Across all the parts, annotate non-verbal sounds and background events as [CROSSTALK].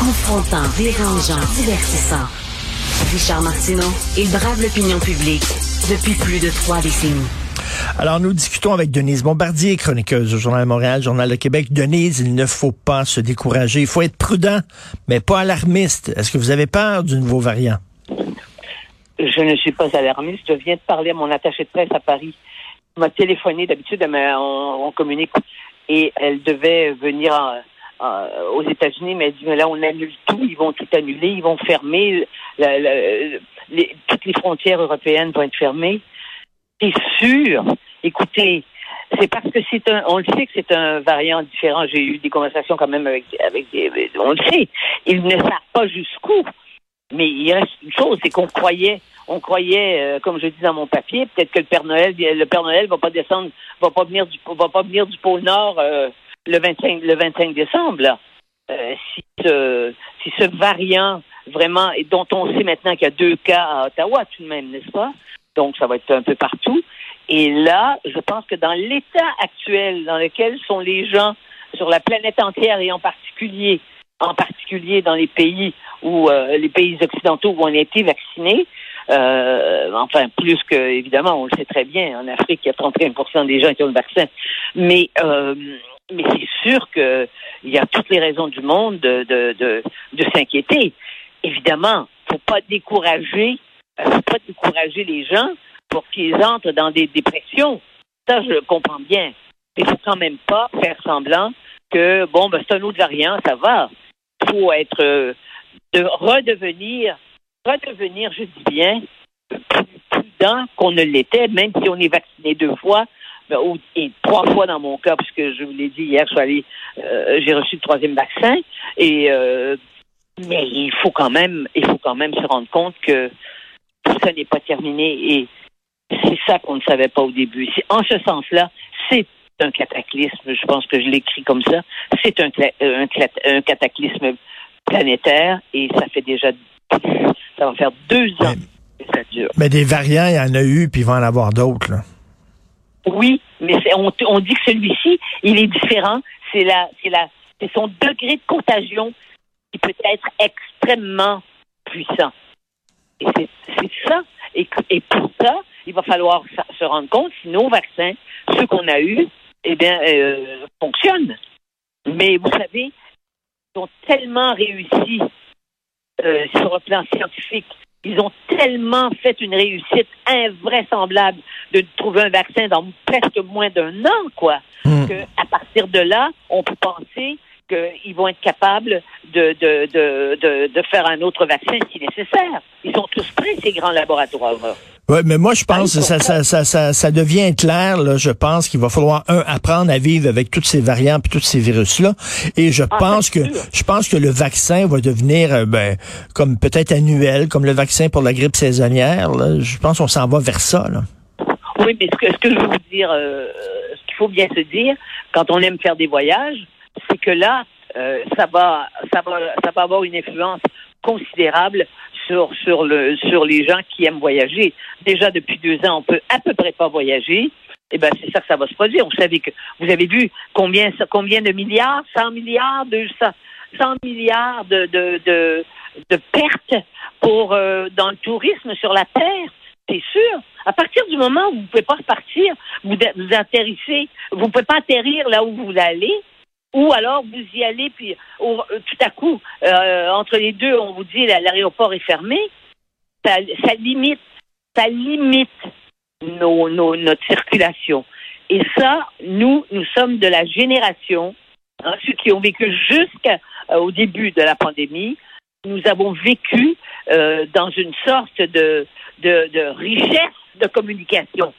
Confrontant, dérangeant, divertissant. Richard Martineau, il brave l'opinion publique depuis plus de trois décennies. Alors, nous discutons avec Denise Bombardier, chroniqueuse au Journal de Montréal, Journal de Québec. Denise, il ne faut pas se décourager. Il faut être prudent, mais pas alarmiste. Est-ce que vous avez peur du nouveau variant? Je ne suis pas alarmiste. Je viens de parler à mon attaché de presse à Paris. Il m'a téléphoné. D'habitude, on, on, communique. Et elle devait venir aux États-Unis, mais elle dit, mais là, on annule tout. Ils vont tout annuler. Ils vont fermer. toutes les frontières européennes vont être fermées. C'est sûr. Écoutez, c'est parce que c'est un, on le sait que c'est un variant différent. J'ai eu des conversations quand même avec, avec des, on le sait. Ils ne savent pas jusqu'où. Mais il reste une chose, c'est qu'on croyait, on croyait, euh, comme je dis dans mon papier, peut-être que le Père Noël, le Père Noël va pas descendre, va pas venir du, va pas venir du pôle Nord euh, le 25, le 25 décembre. Euh, si ce, si ce variant vraiment, et dont on sait maintenant qu'il y a deux cas à Ottawa tout de même, n'est-ce pas? Donc ça va être un peu partout. Et là, je pense que dans l'état actuel dans lequel sont les gens sur la planète entière et en particulier, en particulier dans les pays où euh, les pays occidentaux où on a été vaccinés, euh, enfin plus que évidemment, on le sait très bien, en Afrique, il y a 31% des gens qui ont le vaccin, mais mais c'est sûr qu'il y a toutes les raisons du monde de de, de, s'inquiéter. Évidemment, faut pas décourager, faut pas décourager les gens pour qu'ils entrent dans des dépressions. Ça, je comprends bien. Mais il faut quand même pas faire semblant que bon, ben c'est un autre variant, ça va. Il faut être de redevenir, redevenir, je dis bien, plus prudent qu'on ne l'était, même si on est vacciné deux fois, et trois fois dans mon cas, puisque je vous l'ai dit hier, euh, j'ai reçu le troisième vaccin, et euh, mais il faut quand même, il faut quand même se rendre compte que tout ça n'est pas terminé, et c'est ça qu'on ne savait pas au début. En ce sens-là, c'est un cataclysme, je pense que je l'écris comme ça, c'est un, un, un cataclysme planétaire et ça fait déjà ça va faire deux ans que ça dure. Mais des variants, il y en a eu, puis il va en avoir d'autres. Oui, mais on, dit que celui-ci, il est différent. C'est la, c'est la, c'est son degré de contagion qui peut être extrêmement puissant. Et c'est ça. Et, et, pour ça, il va falloir se rendre compte si nos vaccins, ceux qu'on a eus, eh bien, euh, fonctionnent. Mais vous savez, ont tellement réussi euh, sur le plan scientifique. Ils ont tellement fait une réussite invraisemblable de trouver un vaccin dans presque moins d'un an, quoi. Hmm. Que à partir de là, on peut penser qu'ils vont être capables de, de, de, de, faire un autre vaccin si nécessaire. Ils sont tous prêts, ces grands laboratoires. Oui, mais moi, je pense que ça, ça, ça, ça, ça devient clair. Là, je pense qu'il va falloir, un, apprendre à vivre avec toutes ces variantes et tous ces virus-là. Et je ah, pense que je pense que le vaccin va devenir euh, ben, comme peut-être annuel, comme le vaccin pour la grippe saisonnière. Là. Je pense qu'on s'en va vers ça. Là. Oui, mais ce que, ce que je veux vous dire, euh, ce qu'il faut bien se dire, quand on aime faire des voyages, c'est que là, euh, ça va, ça va, ça va avoir une influence considérable sur sur le sur les gens qui aiment voyager. Déjà depuis deux ans, on peut à peu près pas voyager. Eh ben c'est ça que ça va se produire. Vous savez que vous avez vu combien combien de milliards, 100 milliards, 200, 100 milliards de de de, pertes pour euh, dans le tourisme sur la terre. C'est sûr. À partir du moment où vous pouvez pas repartir, vous vous atterrissez, vous pouvez pas atterrir là où vous allez, ou alors vous y allez, puis euh, tout à coup, euh, entre les deux, on vous dit l'aéroport est fermé, ça, limite, ça limite nos, nos, notre circulation. Et ça, nous, nous sommes de la génération, hein, ceux qui ont vécu jusqu'au euh, début de la pandémie, nous avons vécu dans une sorte de, de, de richesse de communication.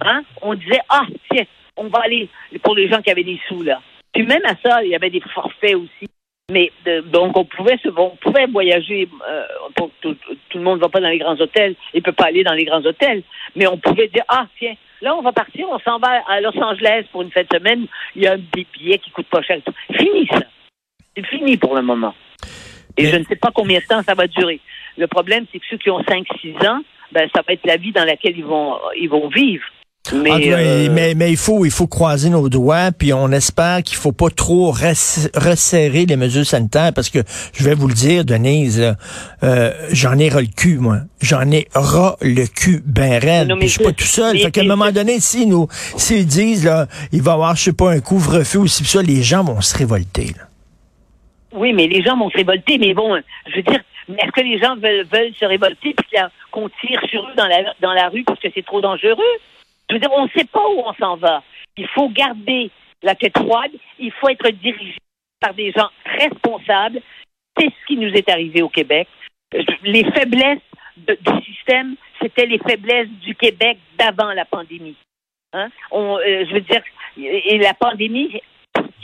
Hein? On disait, ah, tiens, on va aller, pour les gens qui avaient des sous, là, puis même à ça, il y avait des forfaits aussi. Mais donc on pouvait se, on pouvait voyager. Euh, tout, le monde ne va pas dans les grands hôtels, il peut pas aller dans les grands hôtels. Mais on pouvait dire ah tiens, là on va partir, on s'en va à Los Angeles pour une fête de semaine. Il y a des billets qui coûtent pas cher. Fini ça. C'est fini pour le moment. Et je ne sais pas combien de temps ça va durer. Le problème, c'est que ceux qui ont 5-6 ans, ben ça va être la vie dans laquelle ils vont ils vont vivre. Mais, mais, mais, il faut il faut croiser nos doigts, puis on espère qu'il faut pas trop resserrer les mesures sanitaires, parce que je vais vous le dire, Denise, j'en ai ras le cul, moi. J'en ai ras le cul ben raide. je suis pas tout seul. Fait qu'à un moment donné, si nous s'ils disent là, il va y avoir, je sais pas, un couvre-feu ou si ça, les gens vont se révolter. Là. Oui, mais les gens vont se révolter, mais bon, je veux dire, est-ce que les gens veulent, veulent se révolter puis qu'on tire sur eux dans la, dans la rue parce que c'est trop dangereux? Je veux dire, on ne sait pas où on s'en va. Il faut garder la tête froide, il faut être dirigé par des gens responsables. C'est ce qui nous est arrivé au Québec. Les faiblesses du système, c'était les faiblesses du Québec d'avant la pandémie. Hein? Euh, je veux dire, et la pandémie,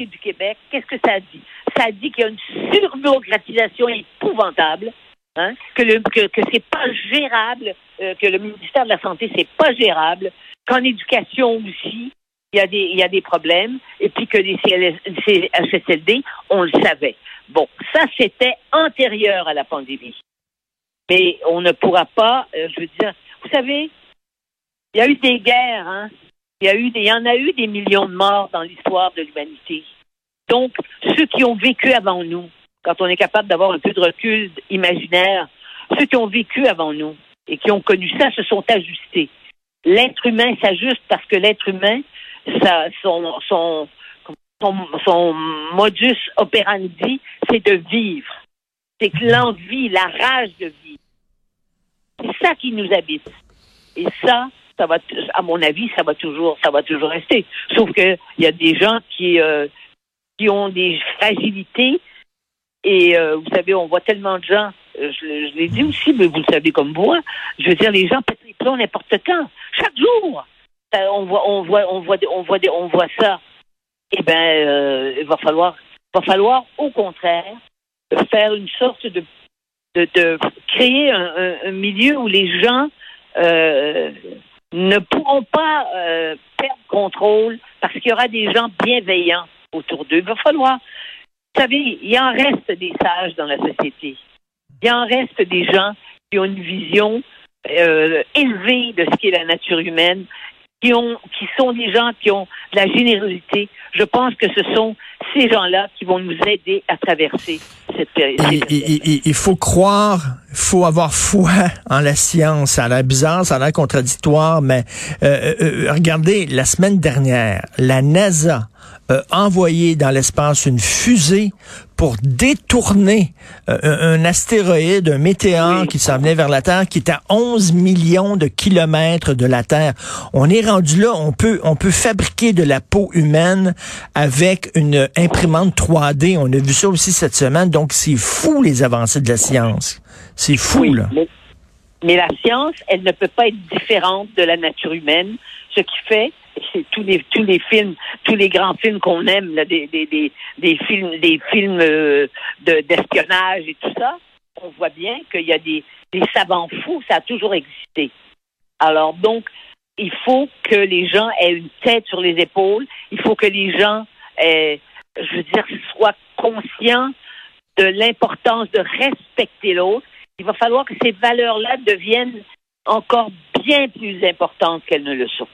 du Québec, qu'est-ce que ça dit? Ça dit qu'il y a une surbureaucratisation épouvantable, hein? que, le, que, c'est pas gérable, euh, que le ministère de la Santé, c'est pas gérable, qu'en éducation aussi, il y, a des, il y a des problèmes, et puis que les CHSLD, on le savait. Bon, ça, c'était antérieur à la pandémie. Mais on ne pourra pas, euh, je veux dire, vous savez, il y a eu des guerres, hein, il y, a eu il y en a eu des millions de morts dans l'histoire de l'humanité. Donc, ceux qui ont vécu avant nous, quand on est capable d'avoir un peu de recul imaginaire, ceux qui ont vécu avant nous et qui ont connu ça se sont ajustés. L'être humain s'ajuste parce que l'être humain, son, son, son, modus operandi, c'est de vivre. C'est l'envie, la rage de vivre. C'est ça qui nous habite. Et ça, ça va, à mon avis, ça va toujours, ça va toujours rester. Sauf que il y a des gens qui, euh, qui ont des fragilités. Et euh, vous savez, on voit tellement de gens. Euh, je, l'ai dit aussi, mais vous le savez comme moi. Je veux dire, les gens pètent les plombs n'importe quand, chaque jour. On voit, on voit, on voit, on voit, on voit ça. Eh ben, il va falloir, va falloir, au contraire, faire une sorte de, de, de créer un, un, milieu où les gens euh, ne pourront pas euh, perdre contrôle parce qu'il y aura des gens bienveillants autour d'eux. Il va falloir, vous savez, il en reste des sages dans la société. Il en reste des gens qui ont une vision euh, élevée de ce qu'est la nature humaine, qui ont, qui sont des gens qui ont de la générosité. Je pense que ce sont ces gens-là qui vont nous aider à traverser cette période. Il, faut croire, il faut avoir foi en la science. Ça a l'air bizarre, ça a l'air contradictoire, mais euh, euh, euh regardez, la semaine dernière, la NASA euh, envoyé dans l'espace une fusée pour détourner euh, un, astéroïde, un météore qui s'en venait vers la Terre, qui est à 11 millions de kilomètres de la Terre. On est rendu là, on peut, on peut fabriquer de la peau humaine avec une imprimante 3D. On a vu ça aussi cette semaine. Donc, c'est fou les avancées de la science. C'est fou, là. mais la science, elle ne peut pas être différente de la nature humaine. Ce qui fait c'est tous les tous les films, tous les grands films qu'on aime, des, des, des, des, films, des films euh, de, d'espionnage et tout ça, on voit bien qu'il y a des, des savants fous, ça a toujours existé. Alors donc, il faut que les gens aient une tête sur les épaules, il faut que les gens, je veux dire, soient conscients de l'importance de respecter l'autre. Il va falloir que ces valeurs-là deviennent encore bien plus importantes qu'elles ne le sont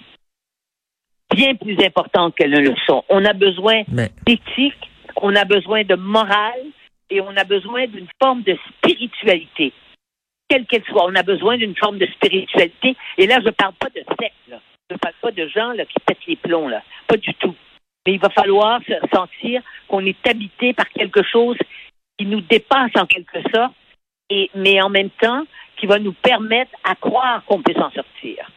bien plus importantes qu'elles ne le sont. On a besoin d'éthique, on a besoin de morale et on a besoin d'une forme de spiritualité, quelle qu'elle soit. On a besoin d'une forme de spiritualité. Et là, je ne parle pas de secte, je ne parle pas de gens là, qui pètent les plombs, là. pas du tout. Mais il va falloir se sentir qu'on est habité par quelque chose qui nous dépasse en quelque sorte, et, mais en même temps qui va nous permettre à croire qu'on peut s'en sortir.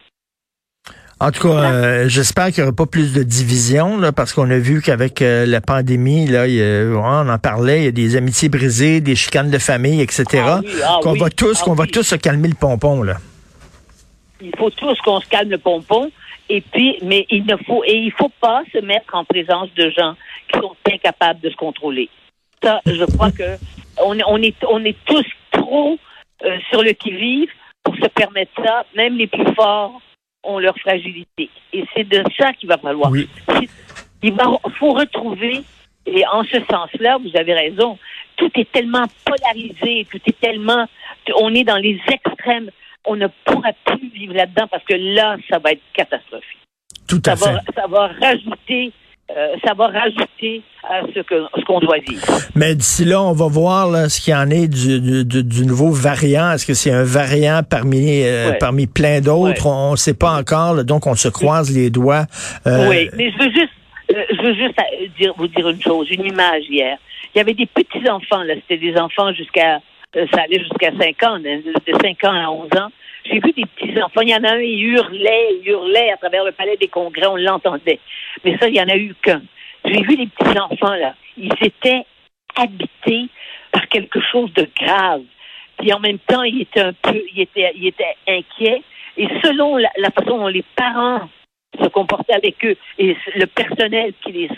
En tout cas, euh, j'espère qu'il n'y aura pas plus de division, là, parce qu'on a vu qu'avec euh, la pandémie, là, on en parlait, il y a des amitiés brisées, des chicanes de famille, etc. Ah ah qu'on va tous, ah qu'on va tous se calmer le pompon, là. Il faut tous qu'on se calme le pompon. Et puis, mais il ne faut et il faut pas se mettre en présence de gens qui sont incapables de se contrôler. Ça, je crois que on, on est on est tous trop euh, sur le qui vive pour se permettre ça. Même les plus forts ont leur fragilité. Et c'est de ça qu'il va falloir. Il faut retrouver, et en ce sens-là, vous avez raison, tout est tellement polarisé, tout est tellement, on est dans les extrêmes, on ne pourra plus vivre là-dedans parce que là, ça va être catastrophique. Tout à ça fait. Va, ça va rajouter euh, ça va rajouter à ce que ce qu'on doit dire. Mais d'ici là, on va voir là, ce qu'il y en est du, du, du nouveau variant. Est-ce que c'est un variant parmi euh, Ouais. parmi plein d'autres? Ouais. On ne sait pas encore, là, donc on se croise les doigts. Euh, Oui, mais je veux juste, euh, je veux juste euh, dire, vous dire une chose, une image hier. Il y avait des petits enfants là, c'était des enfants jusqu'à, euh, ça allait jusqu'à 5 ans, de 5 ans à 11 ans. J'ai vu des petits enfants. Il y en a un, il hurlait, il hurlait à travers le palais des congrès, on l'entendait. Mais ça, il y en a eu qu'un. J'ai vu les petits enfants là, ils étaient habités par quelque chose de grave. Puis en même temps, ils étaient un peu, inquiets. Et selon la, la façon dont les parents se comportaient avec eux et le personnel qui, les,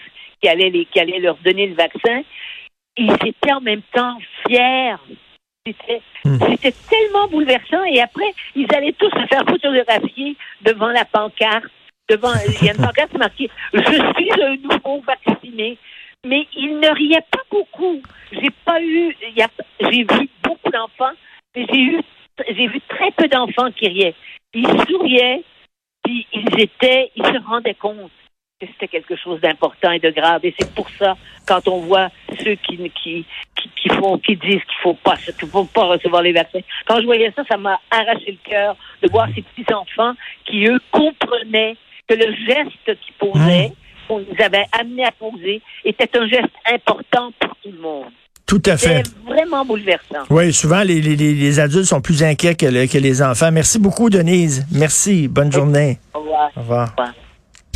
qui, allait les, qui allait leur donner le vaccin, ils étaient en même temps fiers. C'était tellement bouleversant. Et après, ils allaient tous se faire photographier devant la pancarte. Devant, il y a une [LAUGHS] pancarte marquée Je suis un nouveau vacciné. Mais ils ne riaient pas beaucoup. J'ai pas eu, j'ai vu beaucoup d'enfants, mais j'ai eu, j'ai vu très peu d'enfants qui riaient. Ils souriaient, puis ils étaient, ils se rendaient compte que c'était quelque chose d'important et de grave. Et c'est pour ça, quand on voit ceux qui, qui, qui, qui font, qui disent qu'il faut pas, qu'il faut pas recevoir les vaccins. Quand je voyais ça, ça m'a arraché le cœur de voir ces petits enfants qui, eux, comprenaient que le geste qu'ils posaient, qu'on les avait amenés à poser, était un geste important pour tout le monde. Tout à fait. C'était vraiment bouleversant. Oui, souvent, les, les, les adultes sont plus inquiets que, le- que les enfants. Merci beaucoup, Denise. Merci. Bonne journée. Au revoir. Au revoir. Au revoir.